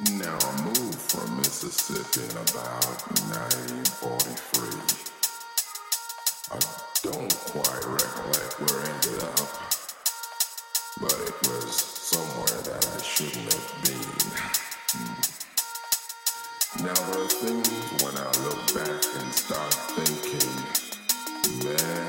Now I moved from Mississippi in about 1943. I don't quite recollect where I ended up, but it was somewhere that I shouldn't have been. Hmm. Now there are things when I look back and start thinking, man,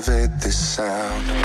elevate this sound.